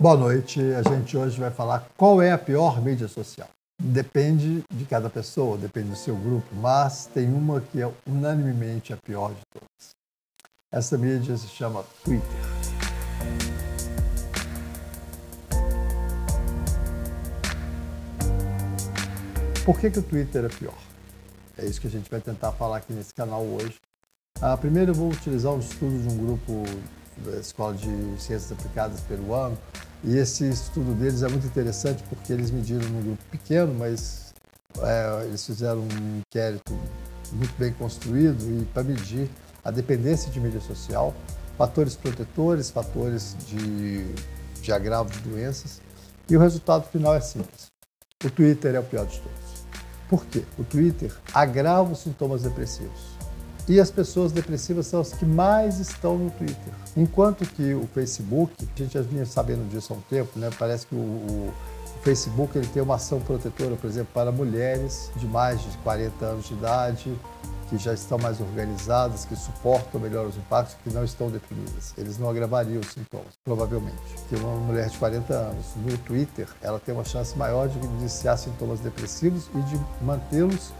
Boa noite. A gente hoje vai falar qual é a pior mídia social. Depende de cada pessoa, depende do seu grupo, mas tem uma que é unanimemente a pior de todas. Essa mídia se chama Twitter. Por que, que o Twitter é pior? É isso que a gente vai tentar falar aqui nesse canal hoje. Ah, primeiro eu vou utilizar um estudo de um grupo da Escola de Ciências Aplicadas peruano e esse estudo deles é muito interessante porque eles mediram num grupo pequeno, mas é, eles fizeram um inquérito muito bem construído e para medir a dependência de mídia social, fatores protetores, fatores de, de agravo de doenças e o resultado final é simples. O Twitter é o pior de todos. Por quê? O Twitter agrava os sintomas depressivos e as pessoas depressivas são as que mais estão no Twitter. Enquanto que o Facebook, a gente já vinha sabendo disso há um tempo, né? parece que o, o, Facebook ele tem uma ação protetora, por exemplo, para mulheres de mais de 40 anos de idade, que já estão mais organizadas, que suportam melhor os impactos, que não estão deprimidas. Eles não agravariam os sintomas, provavelmente. Que uma mulher de 40 anos no Twitter, ela tem uma chance maior de iniciar sintomas depressivos e de mantê-los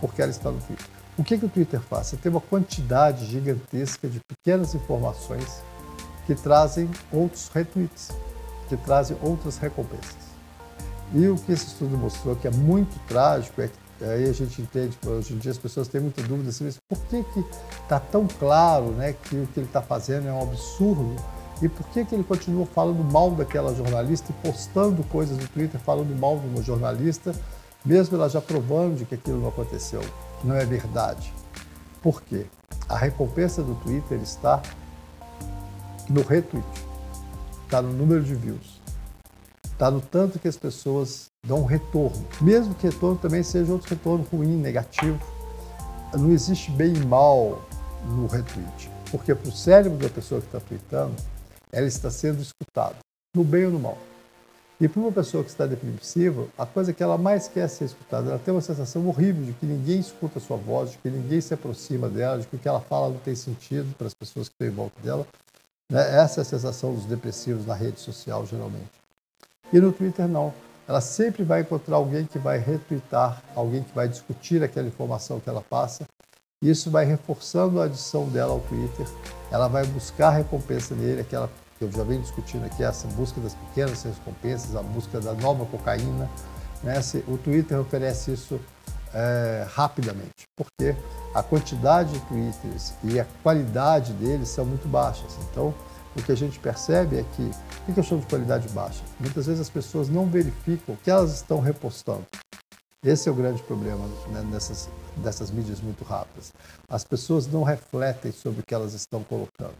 porque ela está no Twitter. O que, que o Twitter faz? Você tem uma quantidade gigantesca de pequenas informações que trazem outros retweets, que trazem outras recompensas. E o que esse estudo mostrou que é muito trágico é que aí a gente entende, hoje em dia as pessoas têm muita dúvida assim, por que está tão claro né, que o que ele está fazendo é um absurdo e por que, que ele continua falando mal daquela jornalista e postando coisas no Twitter falando mal de uma jornalista, mesmo ela já provando de que aquilo não aconteceu não é verdade. Por quê? A recompensa do Twitter está no retweet, está no número de views, está no tanto que as pessoas dão retorno. Mesmo que retorno também seja outro retorno ruim, negativo. Não existe bem e mal no retweet. Porque para o cérebro da pessoa que está tweetando, ela está sendo escutada, no bem ou no mal. E para uma pessoa que está depressiva, a coisa que ela mais quer ser escutada, ela tem uma sensação horrível de que ninguém escuta a sua voz, de que ninguém se aproxima dela, de que o que ela fala não tem sentido para as pessoas que estão em volta dela. Né? Essa é a sensação dos depressivos na rede social, geralmente. E no Twitter, não. Ela sempre vai encontrar alguém que vai retweetar, alguém que vai discutir aquela informação que ela passa. Isso vai reforçando a adição dela ao Twitter. Ela vai buscar recompensa nele, aquela que eu já venho discutindo aqui, essa busca das pequenas recompensas, a busca da nova cocaína. Né? O Twitter oferece isso é, rapidamente, porque a quantidade de twitters e a qualidade deles são muito baixas. Então, o que a gente percebe é que, o que eu chamo de qualidade baixa? Muitas vezes as pessoas não verificam o que elas estão repostando. Esse é o grande problema né, dessas mídias muito rápidas. As pessoas não refletem sobre o que elas estão colocando.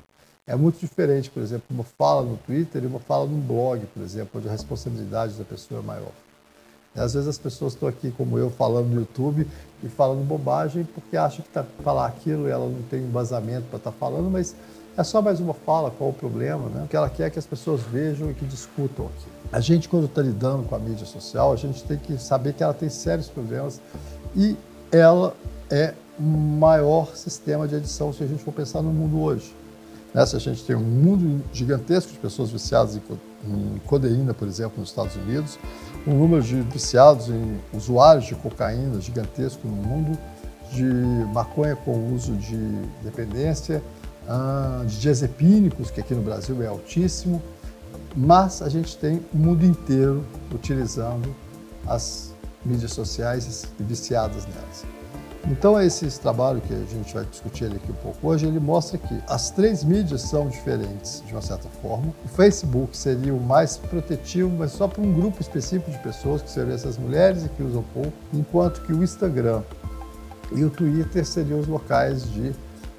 É muito diferente, por exemplo, uma fala no Twitter e uma fala num blog, por exemplo, onde a responsabilidade da pessoa é maior. E às vezes as pessoas estão aqui, como eu, falando no YouTube e falando bobagem porque acham que está falar aquilo e ela não tem embasamento para estar tá falando, mas é só mais uma fala, qual o problema, né? O que ela quer é que as pessoas vejam e que discutam aqui. A gente, quando está lidando com a mídia social, a gente tem que saber que ela tem sérios problemas e ela é o maior sistema de edição se a gente for pensar no mundo hoje. Nessa a gente tem um mundo gigantesco de pessoas viciadas em codeína, por exemplo, nos Estados Unidos, um número de viciados em usuários de cocaína gigantesco no mundo, de maconha com uso de dependência, ah, de diazepínicos, que aqui no Brasil é altíssimo, mas a gente tem o mundo inteiro utilizando as mídias sociais e viciadas nelas. Então, esse trabalho que a gente vai discutir aqui um pouco hoje, ele mostra que as três mídias são diferentes, de uma certa forma. O Facebook seria o mais protetivo, mas só para um grupo específico de pessoas, que seriam essas mulheres e que usam pouco, enquanto que o Instagram e o Twitter seriam os locais de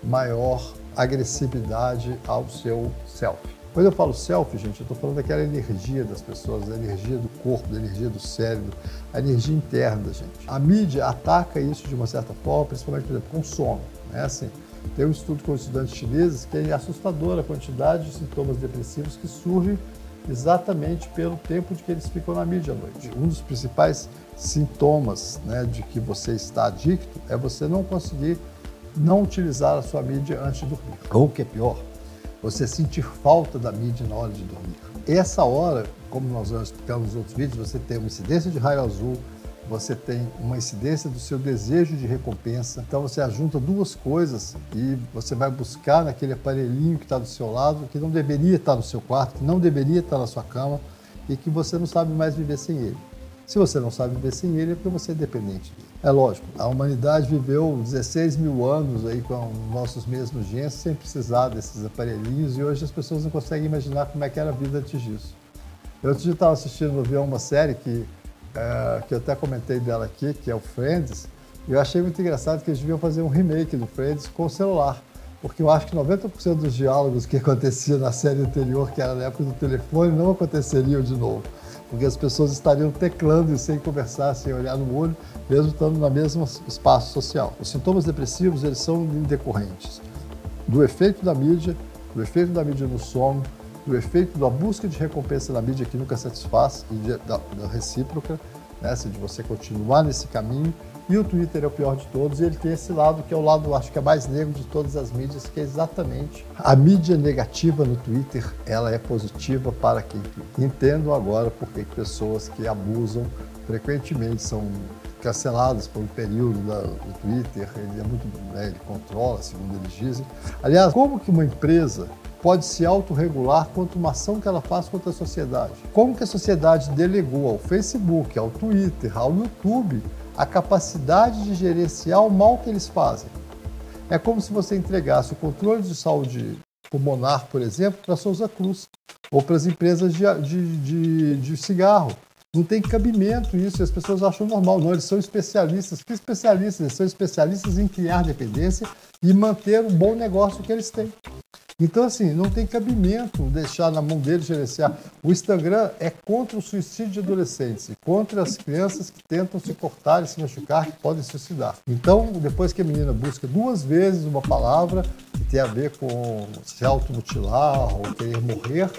maior agressividade ao seu selfie. Quando eu falo selfie, gente, eu estou falando daquela energia das pessoas, da energia do corpo, da energia do cérebro, a energia interna da gente. A mídia ataca isso de uma certa forma, principalmente, por exemplo, com sono. Né? Assim, tem um estudo com estudantes chineses que é assustadora a quantidade de sintomas depressivos que surgem exatamente pelo tempo de que eles ficam na mídia à noite. Um dos principais sintomas né, de que você está adicto é você não conseguir não utilizar a sua mídia antes de dormir. Ou o que é pior, você sentir falta da mídia na hora de dormir. Essa hora, como nós já explicamos nos outros vídeos, você tem uma incidência de raio azul, você tem uma incidência do seu desejo de recompensa. Então você ajunta duas coisas e você vai buscar naquele aparelhinho que está do seu lado, que não deveria estar no seu quarto, que não deveria estar na sua cama e que você não sabe mais viver sem ele. Se você não sabe viver sem ele, é porque você é dependente dele. É lógico, a humanidade viveu 16 mil anos aí com nossos mesmos genes sem precisar desses aparelhinhos e hoje as pessoas não conseguem imaginar como é que era a vida antes disso. Eu estava assistindo no uma série que é, que eu até comentei dela aqui, que é o Friends, e eu achei muito engraçado que eles deviam fazer um remake do Friends com o celular. Porque eu acho que 90% dos diálogos que acontecia na série anterior, que era na época do telefone, não aconteceriam de novo. Porque as pessoas estariam teclando e sem conversar, sem olhar no olho, mesmo estando no mesmo espaço social. Os sintomas depressivos, eles são decorrentes do efeito da mídia, do efeito da mídia no sono, do efeito da busca de recompensa da mídia que nunca satisfaz e de, da, da, recíproca, né, de você continuar nesse caminho. E o Twitter é o pior de todos, e ele tem esse lado que é o lado, acho que é mais negro de todas as mídias, que é exatamente a mídia negativa no Twitter, ela é positiva para quem entendo agora porque pessoas que abusam frequentemente são canceladas por um período da, do Twitter, ele é muito, né, ele controla, segundo eles dizem. Aliás, como que uma empresa pode se autorregular quanto uma ação que ela faz contra a sociedade. Como que a sociedade delegou ao Facebook, ao Twitter, ao YouTube a capacidade de gerenciar o mal que eles fazem? É como se você entregasse o controle de saúde pulmonar, por exemplo, para a Souza Cruz ou para as empresas de, de, de, de cigarro. Não tem cabimento isso, e as pessoas acham normal. Não, eles são especialistas. Que especialistas? Eles são especialistas em criar dependência e manter o bom negócio que eles têm. Então, assim, não tem cabimento deixar na mão dele gerenciar. O Instagram é contra o suicídio de adolescentes contra as crianças que tentam se cortar e se machucar, que podem suicidar. Então, depois que a menina busca duas vezes uma palavra que tem a ver com se automutilar ou querer morrer,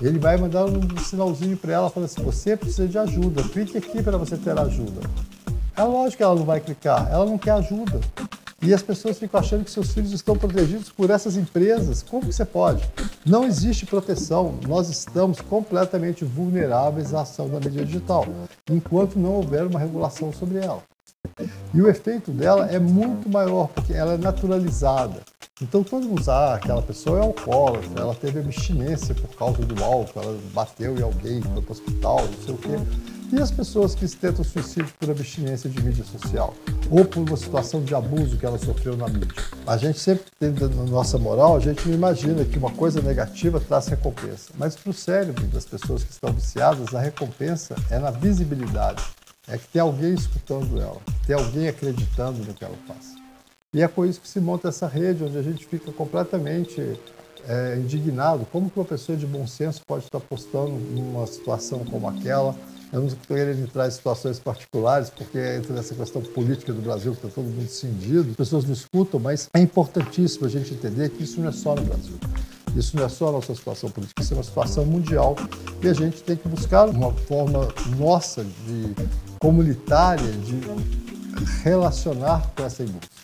ele vai mandar um sinalzinho para ela, falando assim, você precisa de ajuda, clique aqui para você ter ajuda. É lógico que ela não vai clicar, ela não quer ajuda. E as pessoas ficam achando que seus filhos estão protegidos por essas empresas. Como que você pode? Não existe proteção. Nós estamos completamente vulneráveis à ação da mídia digital, enquanto não houver uma regulação sobre ela. E o efeito dela é muito maior, porque ela é naturalizada. Então, todo mundo ah, aquela pessoa é alcoólatra, ela teve abstinência por causa do álcool, ela bateu em alguém, foi para o hospital, não sei o quê. E as pessoas que tentam suicídio por abstinência de mídia social ou por uma situação de abuso que ela sofreu na mídia? A gente sempre tem na nossa moral, a gente não imagina que uma coisa negativa traz recompensa. Mas para o cérebro das pessoas que estão viciadas, a recompensa é na visibilidade. É que tem alguém escutando ela, tem alguém acreditando no que ela faz. E é por isso que se monta essa rede, onde a gente fica completamente é, indignado. Como uma pessoa de bom senso pode estar postando numa situação como aquela? Eu não querendo entrar em situações particulares, porque entra nessa questão política do Brasil, que está todo mundo cindido, as pessoas não escutam, mas é importantíssimo a gente entender que isso não é só no Brasil. Isso não é só a nossa situação política, isso é uma situação mundial e a gente tem que buscar uma forma nossa de comunitária de relacionar com essa indústria.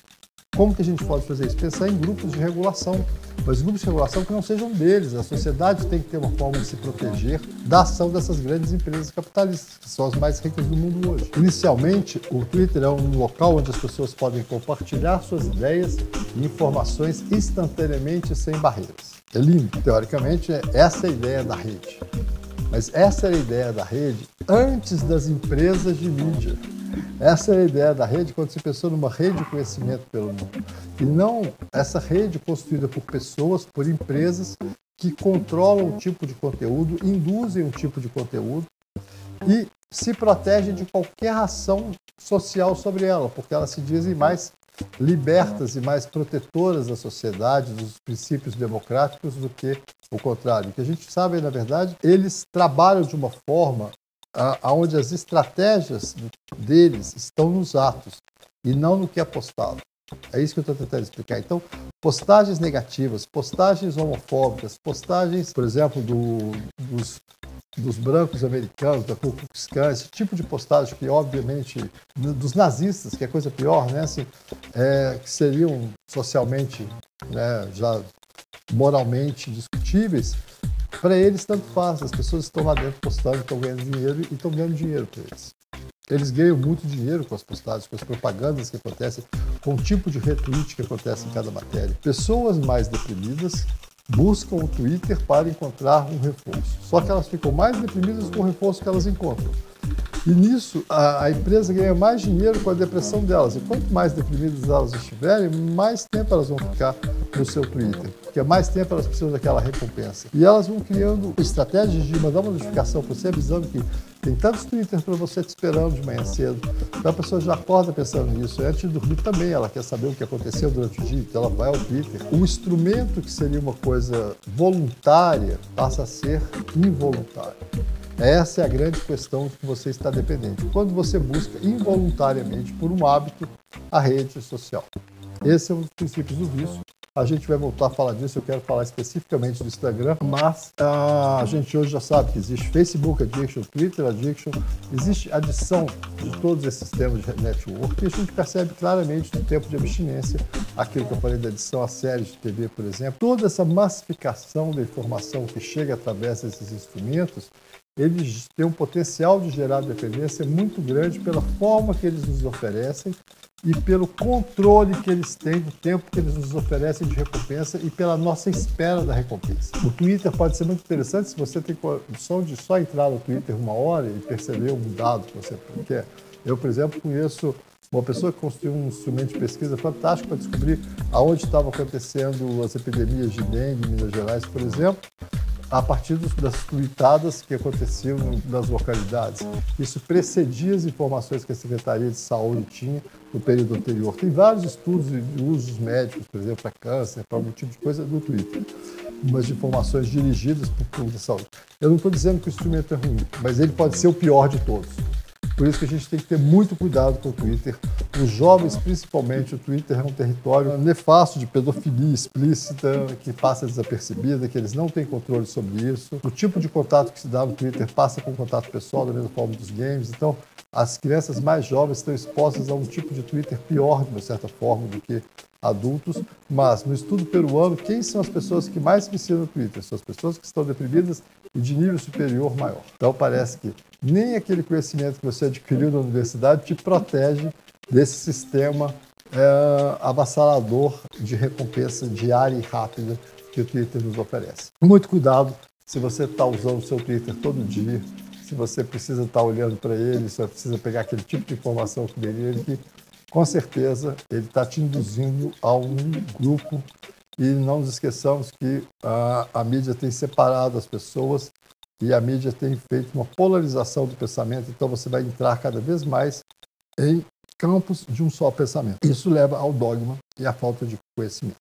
Como que a gente pode fazer isso? Pensar em grupos de regulação, mas grupos de regulação que não sejam deles. A sociedade tem que ter uma forma de se proteger da ação dessas grandes empresas capitalistas, que são as mais ricas do mundo hoje. Inicialmente, o Twitter é um local onde as pessoas podem compartilhar suas ideias e informações instantaneamente sem barreiras. É lindo. Teoricamente, essa é a ideia da rede. Mas essa era a ideia da rede antes das empresas de mídia. Essa é a ideia da rede quando se pensou numa rede de conhecimento pelo mundo. E não essa rede construída por pessoas, por empresas que controlam um tipo de conteúdo, induzem um tipo de conteúdo e se protegem de qualquer ação social sobre ela, porque elas se dizem mais libertas e mais protetoras da sociedade, dos princípios democráticos, do que o contrário. O que a gente sabe, na verdade, eles trabalham de uma forma aonde as estratégias deles estão nos atos e não no que é postado. É isso que eu estou tentando explicar. Então, postagens negativas, postagens homofóbicas, postagens, por exemplo, do, dos, dos brancos americanos, da Ku Klux Klan, esse tipo de postagem que, obviamente, dos nazistas, que é coisa pior, né? Assim, é, que seriam socialmente né, já moralmente discutíveis, para eles tanto faz. As pessoas estão lá dentro postando, estão ganhando dinheiro e estão ganhando dinheiro para eles. Eles ganham muito dinheiro com as postagens, com as propagandas que acontecem, com o tipo de retweet que acontece em cada matéria. Pessoas mais deprimidas buscam o Twitter para encontrar um reforço. Só que elas ficam mais deprimidas com o reforço que elas encontram. E nisso, a, a, empresa ganha mais dinheiro com a depressão delas. E quanto mais deprimidas elas estiverem, mais tempo elas vão ficar no seu Twitter. Porque mais tempo elas precisam daquela recompensa. E elas vão criando estratégias de mandar uma notificação para você avisando que tem tantos Twitter para você te esperando de manhã cedo. Então a pessoa já acorda pensando nisso. E antes de dormir também, ela quer saber o que aconteceu durante o dia, então ela vai ao Twitter. O instrumento que seria uma coisa voluntária passa a ser involuntário. Essa é a grande questão que você está dependente. Quando você busca involuntariamente, por um hábito, a rede social. Esse é um dos princípios do vício. A gente vai voltar a falar disso, eu quero falar especificamente do Instagram, mas uh, a gente hoje já sabe que existe Facebook Addiction, Twitter Addiction, existe adição de todos esses temas de network e a gente percebe claramente no tempo de abstinência, aquilo que eu falei da adição a séries de TV, por exemplo, toda essa massificação da informação que chega através desses instrumentos eles têm um potencial de gerar dependência muito grande pela forma que eles nos oferecem e pelo controle que eles têm do tempo que eles nos oferecem de recompensa e pela nossa espera da recompensa. O Twitter pode ser muito interessante se você tem condição de só entrar no Twitter uma hora e perceber um dado que você quer. Eu, por exemplo, conheço uma pessoa que construiu um instrumento de pesquisa fantástico para descobrir aonde estavam acontecendo as epidemias de dengue em Minas Gerais, por exemplo, a partir das tuitadas que aconteciam nas localidades. Isso precedia as informações que a Secretaria de Saúde tinha no período anterior. Tem vários estudos de usos médicos, por exemplo, para câncer, para algum tipo de coisa no Twitter. Umas informações dirigidas para o público de saúde. Eu não estou dizendo que o instrumento é ruim, mas ele pode ser o pior de todos. Por isso que a gente tem que ter muito cuidado com o Twitter. Os jovens, principalmente, o Twitter é um território nefasto de pedofilia explícita, que passa desapercebida, que eles não têm controle sobre isso. O tipo de contato que se dá no Twitter passa com contato pessoal, da mesma forma dos games. Então, as crianças mais jovens estão expostas a um tipo de Twitter pior, de uma certa forma, do que adultos, mas no estudo peruano, quem são as pessoas que mais viciam no Twitter? São as pessoas que estão deprimidas e de nível superior maior. Então parece que nem aquele conhecimento que você adquiriu na universidade te protege desse sistema é, avassalador de recompensa diária e rápida que o Twitter nos oferece. Muito cuidado se você está usando o seu Twitter todo dia, se você precisa estar tá olhando para ele, se você precisa pegar aquele tipo de informação que nele, que com certeza ele está te induzindo a um grupo e não nos esqueçamos que a, a mídia tem separado as pessoas e a mídia tem feito uma polarização do pensamento, então você vai entrar cada vez mais em campos de um só pensamento. Isso leva ao dogma e à falta de conhecimento.